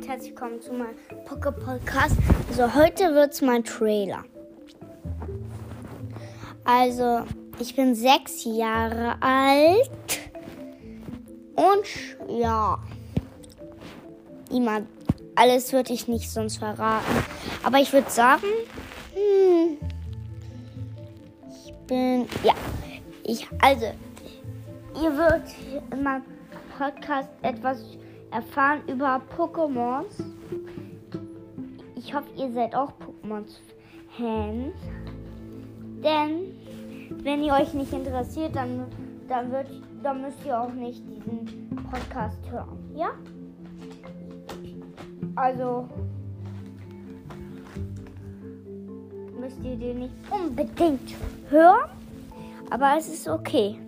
und herzlich willkommen zu meinem Poké Podcast. Also heute wird es mein Trailer. Also ich bin sechs Jahre alt und ja, niemand, alles würde ich nicht sonst verraten. Aber ich würde sagen, hm, ich bin, ja, ich, also, ihr wird in meinem Podcast etwas erfahren über Pokémons. Ich hoffe, ihr seid auch Pokémons-Fans. Denn wenn ihr euch nicht interessiert, dann, dann, wird, dann müsst ihr auch nicht diesen Podcast hören. Ja? Also müsst ihr den nicht unbedingt hören. Aber es ist okay.